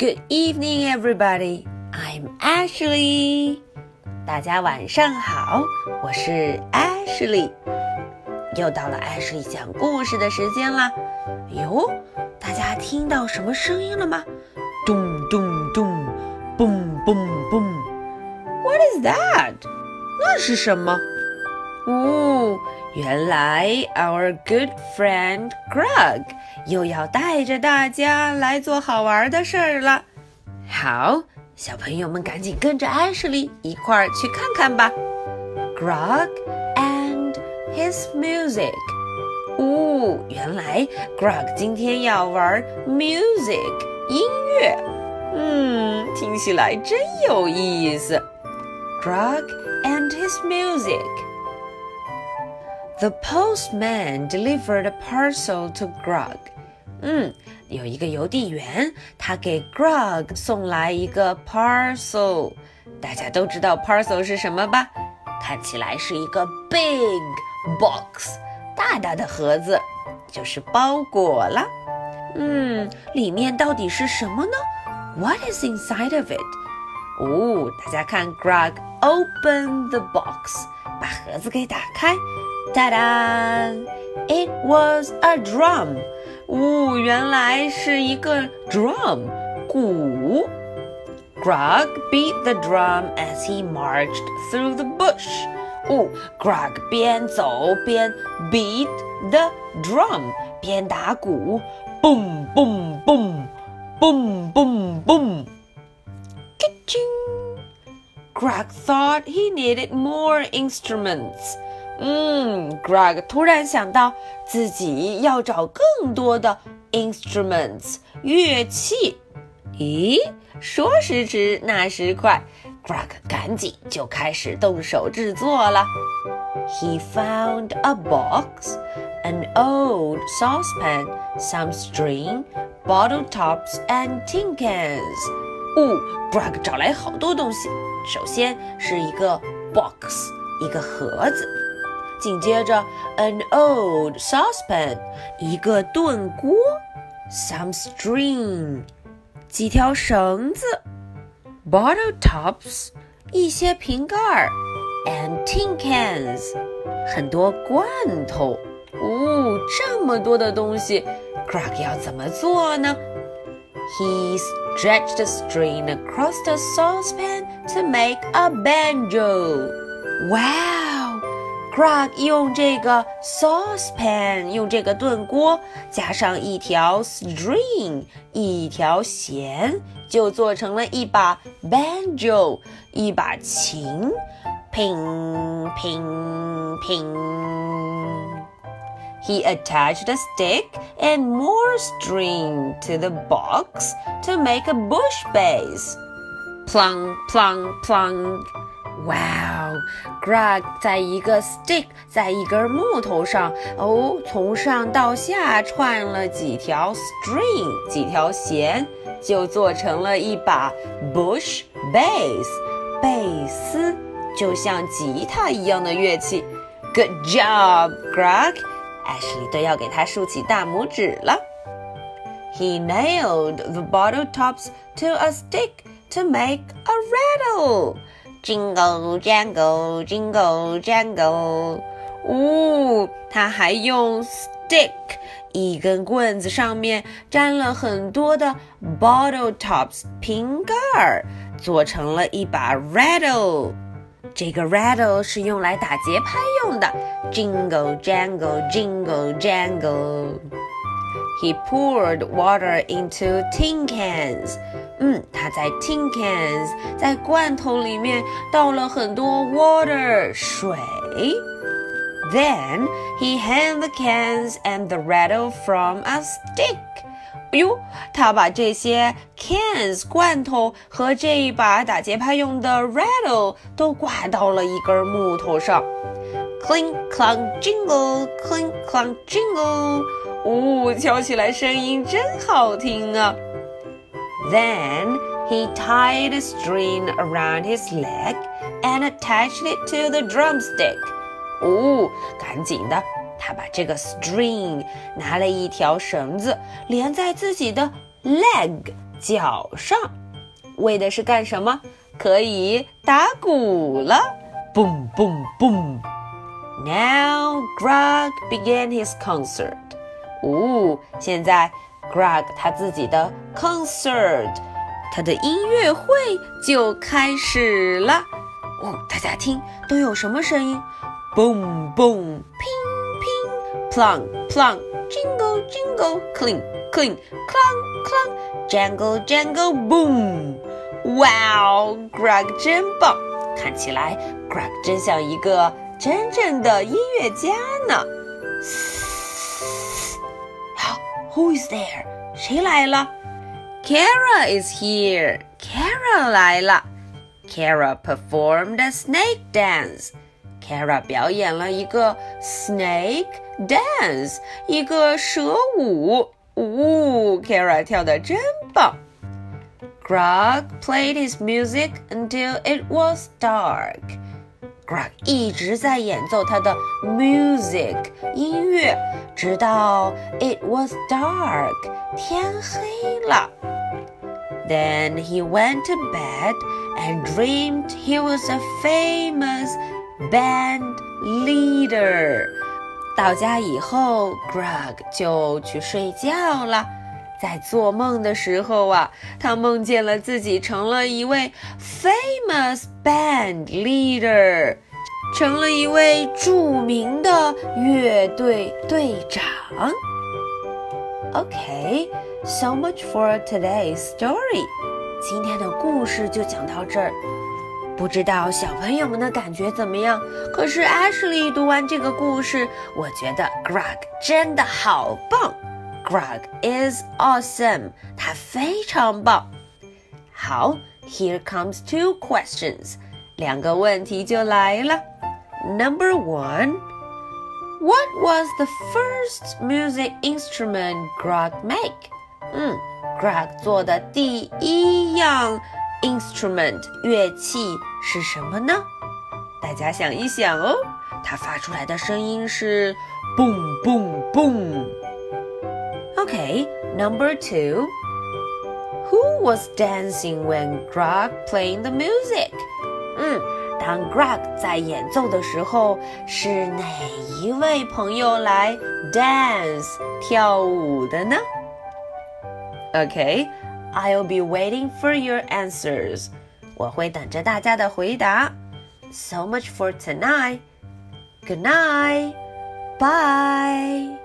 Good evening, everybody. I'm Ashley. 大家晚上好，我是 Ashley。又到了 Ashley 讲故事的时间啦。哟，大家听到什么声音了吗？咚咚咚，嘣嘣嘣。What is that？那是什么？哦，原来 our good friend Greg 又要带着大家来做好玩的事儿了。好，小朋友们赶紧跟着 Ashley 一块儿去看看吧。Greg and his music。哦，原来 Greg 今天要玩 music 音乐。嗯，听起来真有意思。Greg and his music. The postman delivered a parcel to Grog 嗯，有一个邮递员，他给 Grog 送来一个 parcel。大家都知道 parcel 是什么吧？看起来是一个 big box，大大的盒子，就是包裹了。嗯，里面到底是什么呢？What is inside of it？哦，大家看 Grog open the box，把盒子给打开。Ta-da! It was a drum. 呜、哦，原来是一个 drum 鼓。Grug beat the drum as he marched through the bush. 呜、哦、，Grug 边走边 beat the drum 边打鼓，boom boom boom boom boom boom. Kitching. Grug thought he needed more instruments. 嗯，Greg 突然想到自己要找更多的 instruments 乐器。咦，说时迟，那时快，Greg 赶紧就开始动手制作了。He found a box, an old saucepan, some string, bottle tops, and tin cans. 哦，Greg 找来好多东西。首先是一个 box，一个盒子。紧接着，an old saucepan，一个炖锅；some string，几条绳子；bottle tops，一些瓶盖；and tin cans，很多罐头。哦，这么多的东西，Greg 要怎么做呢？He stretched the string across the saucepan to make a banjo. Wow! Grug 用这个 saucepan，用这个炖锅，加上一条 string，一条弦，就做成了一把 banjo，一把琴。Ping ping ping. He attached a stick and more string to the box to make a bush bass. Plung plung plung. Wow, Greg 在一个 stick，在一根木头上，哦，从上到下串了几条 string，几条弦，就做成了一把 bush bass，贝斯，就像吉他一样的乐器。Good job, Greg! Ashley 都要给他竖起大拇指了。He nailed the bottle tops to a stick to make a rattle. Jingle jangle, jingle jangle。哦，他还用 stick 一根棍子上面粘了很多的 bottle tops 瓶盖儿，做成了一把 rattle。这个 rattle 是用来打节拍用的。Jingle jangle, jingle jangle。He poured water into tin cans. 嗯，他在 tin cans，在罐头里面倒了很多 water 水。Then he hung the cans and the rattle from a stick. 哎呦，他把这些 cans 罐头和这一把打节拍用的 rattle 都挂到了一根木头上。Clink clunk jingle, clink clunk jingle. 哦，敲起来声音真好听啊！Then he tied a string around his leg and attached it to the drumstick. 哦，赶紧的，他把这个 string 拿了一条绳子连在自己的 leg 脚上，为的是干什么？可以打鼓了，boom boom Now Grug began his concert. 哦，现在 Greg 他自己的 concert，他的音乐会就开始了。哦，大家听，都有什么声音？Boom boom，乒乒，plunk plunk，jingle jingle，clink clink，clunk clunk，jangle jangle，boom。Wow，Greg 真棒！看起来 Greg 真像一个真正的音乐家呢。Who is there? 谁来了? Kara is here. Kara 来了。Kara performed a snake dance. Kara 表演了一个 snake dance，一个蛇舞。呜，Kara 跳的真棒。Grug played his music until it was dark. Greg 一直在演奏他的 music 音乐，直到 it was dark 天黑了。Then he went to bed and dreamed he was a famous band leader. 到家以后，Greg 就去睡觉了。在做梦的时候啊，他梦见了自己成了一位 famous band leader，成了一位著名的乐队队长。Okay. So much for today's story。今天的故事就讲到这儿。不知道小朋友们的感觉怎么样？可是 Ashley 读完这个故事，我觉得 Greg 真的好棒。Greg is awesome，他非常棒。好，Here comes two questions，两个问题就来了。Number one。What was the first music instrument Greg make? 嗯，Greg 做的第一样 instrument 乐器是什么呢？大家想一想哦，它发出来的声音是 boom boom boom。 Okay, number two. Who was dancing when Greg playing the music? 嗯，当 Greg 在演奏的时候，是哪一位朋友来 dance 跳舞的呢？Okay, I'll be waiting for your answers. 我会等着大家的回答。So much for tonight. Good night. Bye.